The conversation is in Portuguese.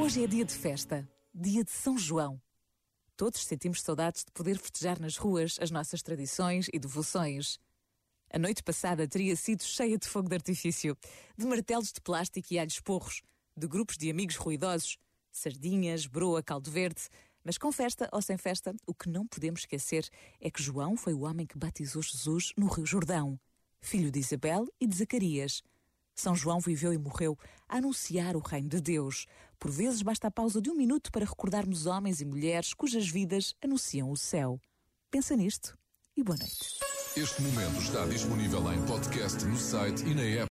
Hoje é dia de festa, dia de São João. Todos sentimos saudades de poder festejar nas ruas as nossas tradições e devoções. A noite passada teria sido cheia de fogo de artifício, de martelos de plástico e alhos porros, de grupos de amigos ruidosos, sardinhas, broa, caldo verde. Mas com festa ou sem festa, o que não podemos esquecer é que João foi o homem que batizou Jesus no Rio Jordão, filho de Isabel e de Zacarias. São João viveu e morreu a anunciar o reino de Deus. Por vezes basta a pausa de um minuto para recordarmos homens e mulheres cujas vidas anunciam o céu. Pensa nisto e boa noite. Este momento está disponível em podcast no site e na app.